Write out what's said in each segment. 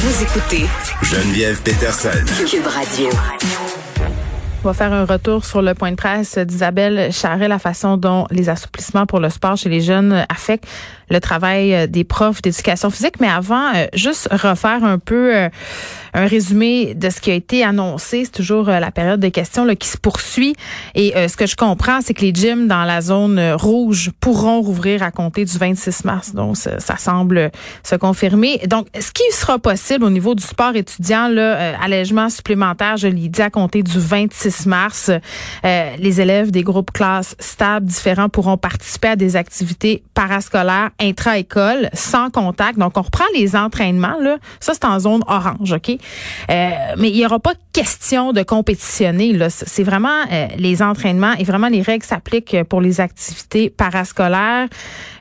Vous écoutez Geneviève Peterson. Cube Radio. On va faire un retour sur le point de presse d'Isabelle Charret, la façon dont les assouplissements pour le sport chez les jeunes affectent le travail des profs d'éducation physique. Mais avant, euh, juste refaire un peu euh, un résumé de ce qui a été annoncé. C'est toujours euh, la période de questions là, qui se poursuit. Et ce que je comprends, c'est que les gyms dans la zone rouge pourront rouvrir à compter du 26 mars. Donc, ça, ça semble se confirmer. Donc, ce qui sera possible au niveau du sport étudiant, là, allègement supplémentaire, je l'ai dit, à compter du 26 mars, les élèves des groupes classes stables différents pourront participer à des activités parascolaires intra-école, sans contact. Donc, on reprend les entraînements, là. Ça, c'est en zone orange, OK? Euh, mais il n'y aura pas question de compétitionner, là. C'est vraiment euh, les entraînements et vraiment les règles s'appliquent pour les activités parascolaires.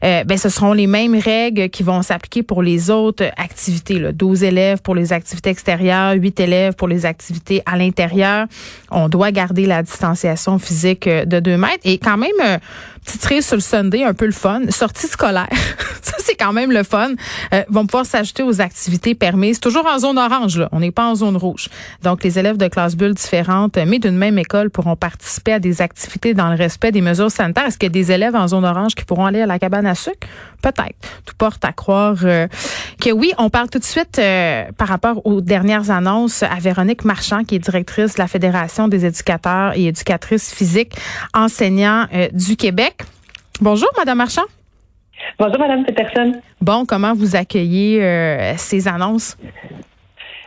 Euh, ben, ce seront les mêmes règles qui vont s'appliquer pour les autres activités, là. 12 élèves pour les activités extérieures, 8 élèves pour les activités à l'intérieur. On doit garder la distanciation physique de 2 mètres et quand même, petite cerise sur le Sunday, un peu le fun, sortie scolaire. ça, c'est quand même le fun. Euh, vont pouvoir s'ajouter aux activités permises. Toujours en zone orange, là. On n'est pas en zone rouge. Donc, les élèves de classes bulles différentes, mais d'une même école, pourront participer à des activités dans le respect des mesures sanitaires. Est-ce qu'il y a des élèves en zone orange qui pourront aller à la cabane à sucre? Peut-être. Tout porte à croire euh, que oui. On parle tout de suite euh, par rapport aux dernières annonces à Véronique Marchand, qui est directrice de la Fédération des éducateurs et éducatrices physiques enseignants du Québec. Bonjour, Madame Marchand. Bonjour, Madame Peterson. Bon, comment vous accueillez euh, ces annonces?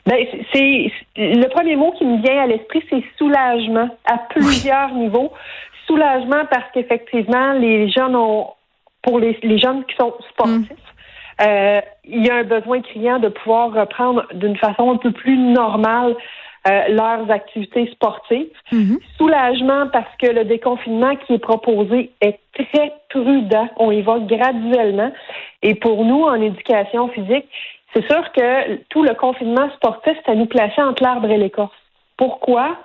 Ben, c'est le premier mot qui me vient à l'esprit, c'est soulagement à plusieurs niveaux. Soulagement parce qu'effectivement, les jeunes ont, pour les, jeunes qui sont sportifs, mm. euh, il y a un besoin criant de pouvoir reprendre d'une façon un peu plus normale euh, leurs activités sportives. Mhm. Soulagement parce que le déconfinement qui est proposé est très prudent. On y va graduellement. Et pour nous, en éducation physique, c'est sûr que tout le confinement sportif, ça nous plaçait entre l'arbre et l'écorce. Pourquoi?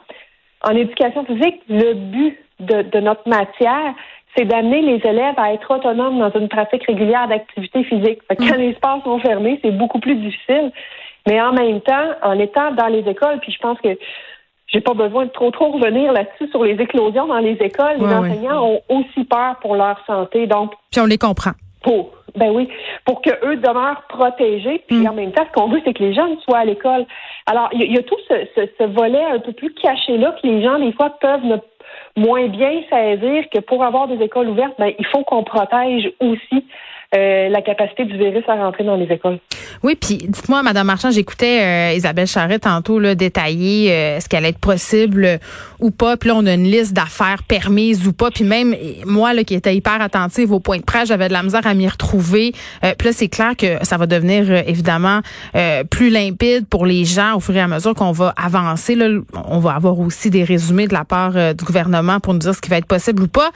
En éducation physique, le but de, de notre matière, c'est d'amener les élèves à être autonomes dans une pratique régulière d'activité physique. Quand mhm. les espaces sont fermés, c'est beaucoup plus difficile. Mais en même temps, en étant dans les écoles, puis je pense que j'ai pas besoin de trop trop revenir là-dessus sur les éclosions dans les écoles. les enseignants ont aussi peur pour leur santé. Donc, puis on les comprend. Pour, ben oui, pour que eux demeurent protégés. Puis mm. en même temps, ce qu'on veut, c'est que les jeunes soient à l'école. Alors, il y, a tout ce, ce, volet un peu plus caché là que les gens des fois peuvent ne moins bien saisir que pour avoir des écoles ouvertes, ben, il faut qu'on protège aussi euh, la capacité du virus à rentrer dans les écoles. Oui, puis dites-moi, Madame Marchand, j'écoutais euh, Isabelle Charret tantôt là, détailler euh, ce qu'elle est possible ou pas. Puis là, on a une liste d'affaires permises ou pas. Puis même moi, là, qui étais hyper attentive au point de presse, j'avais de la misère à m'y retrouver. puis là, c'est clair que ça va devenir évidemment plus limpide pour les gens au fur et à mesure qu'on va avancer. Là, on va avoir aussi des résumés de la part du gouvernement pour nous dire ce qui va être possible ou pas.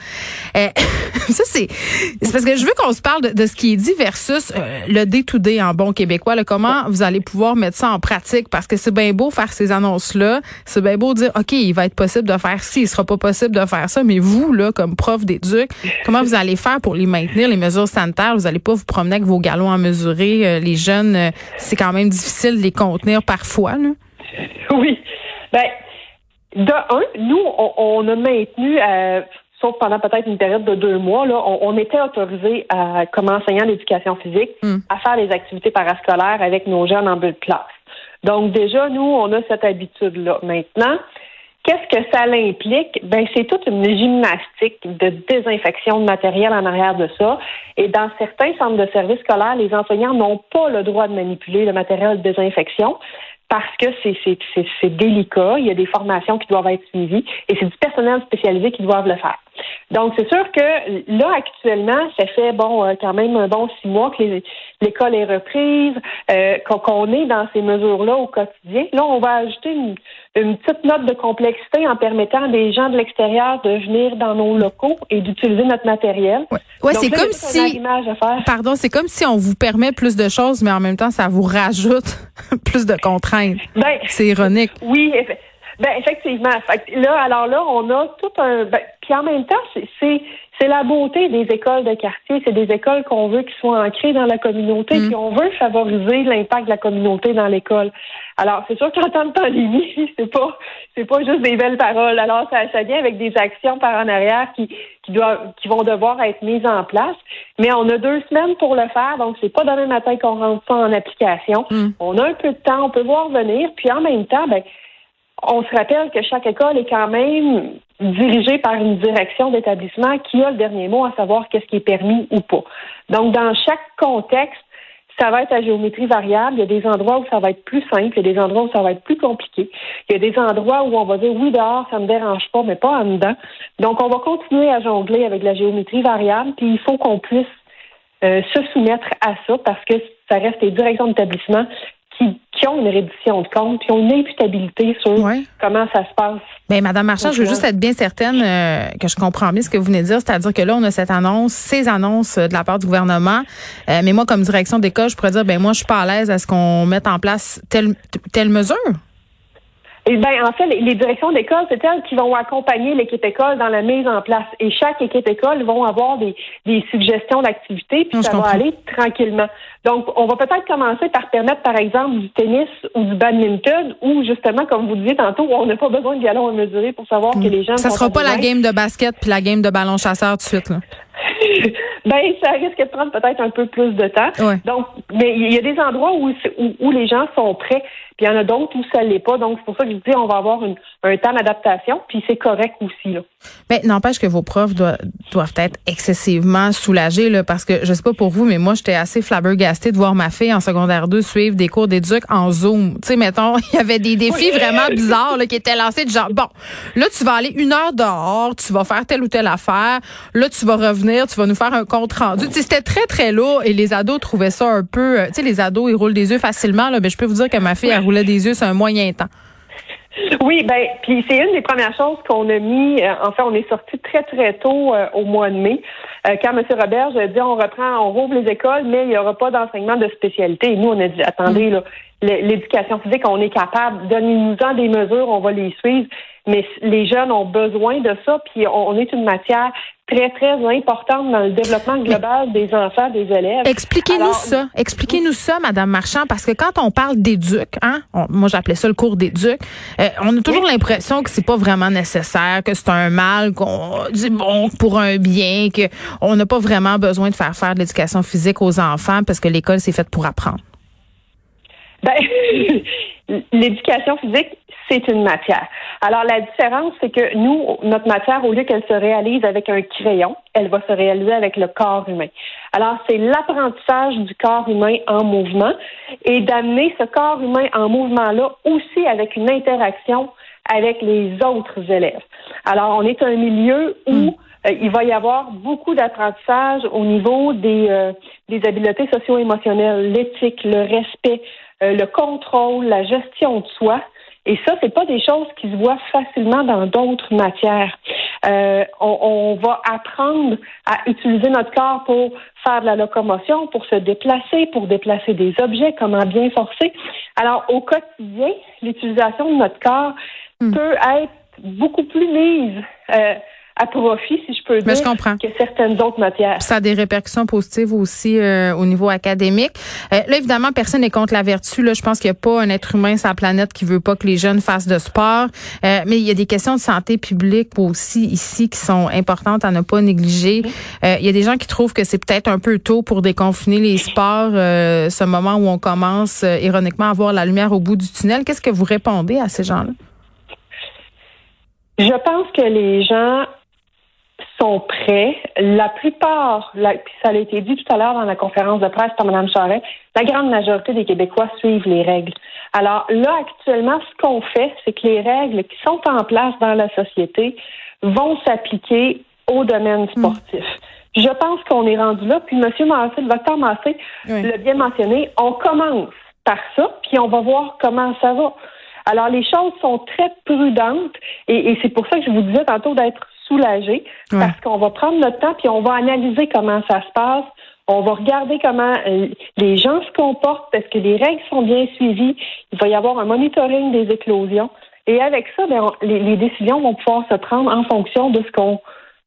ça, c'est parce que je veux qu'on se parle de, de ce qui est dit versus euh, le day-to-day en bon québécois. comment vous allez pouvoir mettre ça en pratique? Parce que c'est bien beau faire ces annonces-là. C'est bien beau dire, OK, il va être possible de faire ci, il sera pas possible de faire ça. Mais vous, là, comme prof d'éduc, comment vous allez faire pour les maintenir, les mesures sanitaires? Vous allez pas vous promener avec vos galons à mesurer. Euh, les jeunes, euh, c'est quand même difficile de les contenir parfois. Là. Oui. Ben, de un, nous, on, a maintenu sauf pendant peut-être une période de deux mois, là, on, était autorisé à, comme enseignant d'éducation physique hmm. à faire les activités parascolaires avec nos jeunes en bulle de classe. Donc déjà, nous, on a cette habitude-là. Maintenant, qu'est-ce que ça implique? Ben, c'est toute une gymnastique de désinfection de matériel en arrière de ça. Et dans certains centres de services scolaires, les enseignants n'ont pas le droit de manipuler le matériel de désinfection parce que c'est délicat, il y a des formations qui doivent être suivies et c'est du personnel spécialisé qui doivent le faire. Donc, c'est sûr que là, actuellement, ça fait bon euh, quand même un bon six mois que l'école est reprise, euh, qu'on est dans ces mesures-là au quotidien. Là, on va ajouter une, petite note de complexité en permettant à des gens de l'extérieur de venir dans nos locaux et d'utiliser notre matériel. Ouais, c'est comme si. Pardon, c'est comme si on vous permet plus de choses, mais en même temps, ça vous rajoute plus de contraintes. Ben, c'est ironique. Oui, ben effectivement. là, alors là, on a tout un. Ben, puis en même temps, c'est c'est la beauté des écoles de quartier. C'est des écoles qu'on veut qui soient ancrées dans la communauté, mm. puis on veut favoriser l'impact de la communauté dans l'école. Alors, c'est sûr qu'en temps de pandémie, c'est pas, c'est pas juste des belles paroles. Alors, ça, ça vient avec des actions par en arrière qui, qui doivent, qui vont devoir être mises en place. Mais on a deux semaines pour le faire, donc c'est pas demain matin qu'on rentre ça en application. Mm. On a un peu de temps, on peut voir venir, puis en même temps, ben, on se rappelle que chaque école est quand même dirigée par une direction d'établissement qui a le dernier mot à savoir qu'est-ce qui est permis ou pas. Donc, dans chaque contexte, ça va être à géométrie variable. Il y a des endroits où ça va être plus simple, il y a des endroits où ça va être plus compliqué. Il y a des endroits où on va dire oui dehors, ça me dérange pas, mais pas en dedans. Donc, on va continuer à jongler avec la géométrie variable, puis il faut qu'on puisse euh, se soumettre à ça parce que ça reste les directions d'établissement qui, ont une réduction de compte, qui ont une imputabilité sur comment ça se passe. Bien, Madame Marchand, je veux juste être bien certaine euh, que je comprends bien ce que vous venez de dire, c'est-à-dire que là, on a cette annonce, ces annonces de la part du gouvernement, euh, mais moi, comme direction d'école, je pourrais dire, ben moi, je suis pas à l'aise à ce qu'on mette en place telle, telle mesure. Eh ben, en fait, les, directions d'école, c'est elles qui vont accompagner l'équipe école dans la mise en place. Et chaque équipe école vont avoir des, suggestions d'activités, puis ça va aller tranquillement. Donc, on va peut-être commencer par permettre, par exemple, du tennis ou du badminton, ou justement, comme vous disiez tantôt, on n'a pas besoin de ballon à mesurer pour savoir que les gens. Ça sera pas la game de basket puis la game de ballon chasseur tout de suite. Là. ben, ça risque de prendre peut-être un peu plus de temps. Donc, mais il y a des endroits où, où, les gens sont prêts, puis il y en a d'autres où ça l'est pas. Donc, c'est pour ça que je dis on va avoir une, un temps d'adaptation, puis c'est correct aussi. Là. Ben, n'empêche que vos profs doivent, doivent être excessivement soulagés, là, parce que je sais pas pour vous, mais moi, j'étais assez flabbergastée de voir ma fille en secondaire 2 suivre des cours d'éduc en Zoom. Tu sais, mettons, il y avait des défis vraiment bizarres là, qui étaient lancés de genre, bon, là, tu vas aller une heure dehors, tu vas faire telle ou telle affaire, là, tu vas revenir, tu vas nous faire un compte rendu. C'était très, très lourd et les ados trouvaient ça un peu... Euh, tu sais, les ados, ils roulent des yeux facilement. Là, mais je peux vous dire que ma fille, elle roulait des yeux sur un moyen temps. Oui, ben, puis c'est une des premières choses qu'on a mis. Euh, en fait, on est sorti très très tôt euh, au mois de mai, quand M. Robert a dit on reprend, on rouvre les écoles, mais il n'y aura pas d'enseignement de spécialité. Et nous, on a dit attendez là, l'éducation physique, on est capable, donnez-nous-en des mesures, on va les suivre. Mais les jeunes ont besoin de ça, puis on est une matière très, très importante dans le développement global des enfants, des élèves. Expliquez-nous ça. Expliquez-nous ça, Madame Marchand, parce que quand on parle d'éduc, hein, moi j'appelais ça le cours d'éduc, euh, on a toujours l'impression que c'est pas vraiment nécessaire, que c'est un mal, qu'on dit bon pour un bien, que on n'a pas vraiment besoin de faire faire de l'éducation physique aux enfants parce que l'école c'est faite pour apprendre. Ben, l'éducation physique, c'est une matière. Alors, la différence, c'est que nous, notre matière, au lieu qu'elle se réalise avec un crayon, elle va se réaliser avec le corps humain. Alors, c'est l'apprentissage du corps humain en mouvement et d'amener ce corps humain en mouvement-là aussi avec une interaction avec les autres élèves. Alors, on est un milieu où hmm. euh, il va y avoir beaucoup d'apprentissage au niveau des, euh, des habiletés socio-émotionnelles, l'éthique, le respect, euh, le contrôle, la gestion de soi. Et ça, c'est pas des choses qui se voient facilement dans d'autres matières. Euh, on, on, va apprendre à utiliser notre corps pour faire de la locomotion, pour se déplacer, pour déplacer des objets, comment bien forcer. Alors, au quotidien, l'utilisation de notre corps hmm. peut être beaucoup plus mise euh, à profit, si je peux dire, que certaines autres matières. Ça a des répercussions positives aussi euh, au niveau académique. Euh, là, évidemment, personne n'est contre la vertu. Là, je pense qu'il n'y a pas un être humain sur la planète qui veut pas que les jeunes fassent de sport. Euh, mais il y a des questions de santé publique aussi ici qui sont importantes à ne pas négliger. il y a des gens qui trouvent que c'est peut-être un peu tôt pour déconfiner les sports, ce moment où on commence ironiquement à voir la lumière au bout du tunnel. Qu'est-ce que vous répondez à ces gens-là? Je pense que les gens sont prêts. La plupart, puis ça a été dit tout à l'heure dans la conférence de presse par Mme Charest, la grande majorité des Québécois suivent les règles. Alors là, actuellement, ce qu'on fait, c'est que les règles qui sont en place dans la société vont s'appliquer au domaine hmm. sportif. Je pense qu'on est rendu là. Puis M. Massé, le docteur Massé l'a bien mentionné, on commence par ça, puis on va voir comment ça va. Alors, les choses sont très prudentes et, et c'est pour ça que je vous disais tantôt d'être parce qu'on va prendre notre temps puis on va analyser comment ça se passe. On va regarder comment euh, les gens se comportent parce que les règles sont bien suivies. Il va y avoir un monitoring des éclosions. Et avec ça, ben, les, décisions vont pouvoir se prendre en fonction de ce qu'on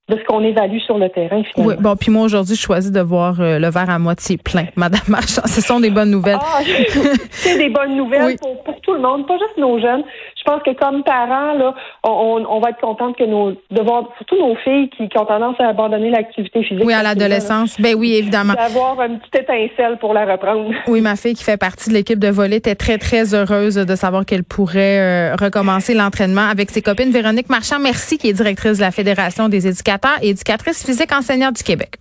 de ce qu'on évalue sur le terrain finalement. Oui, bon, puis moi aujourd'hui, je choisis de voir euh, le verre à moitié plein, Madame Marchand. Ce sont des bonnes nouvelles. Ah, c'est des bonnes nouvelles pour, pour, tout le monde, pas juste nos jeunes. Je pense que comme parents, là, on, on va être contente que nos de voir surtout nos filles qui, qui ont tendance à abandonner l'activité physique. Oui, à l'adolescence. Ben oui, évidemment. D'avoir une petite étincelle pour la reprendre. Oui, ma fille qui fait partie de l'équipe de volley était très très heureuse de savoir qu'elle pourrait euh, recommencer l'entraînement avec ses copines. Véronique Marchand, merci, qui est directrice de la Fédération des éducateurs et éducatrices physiques enseignantes du Québec.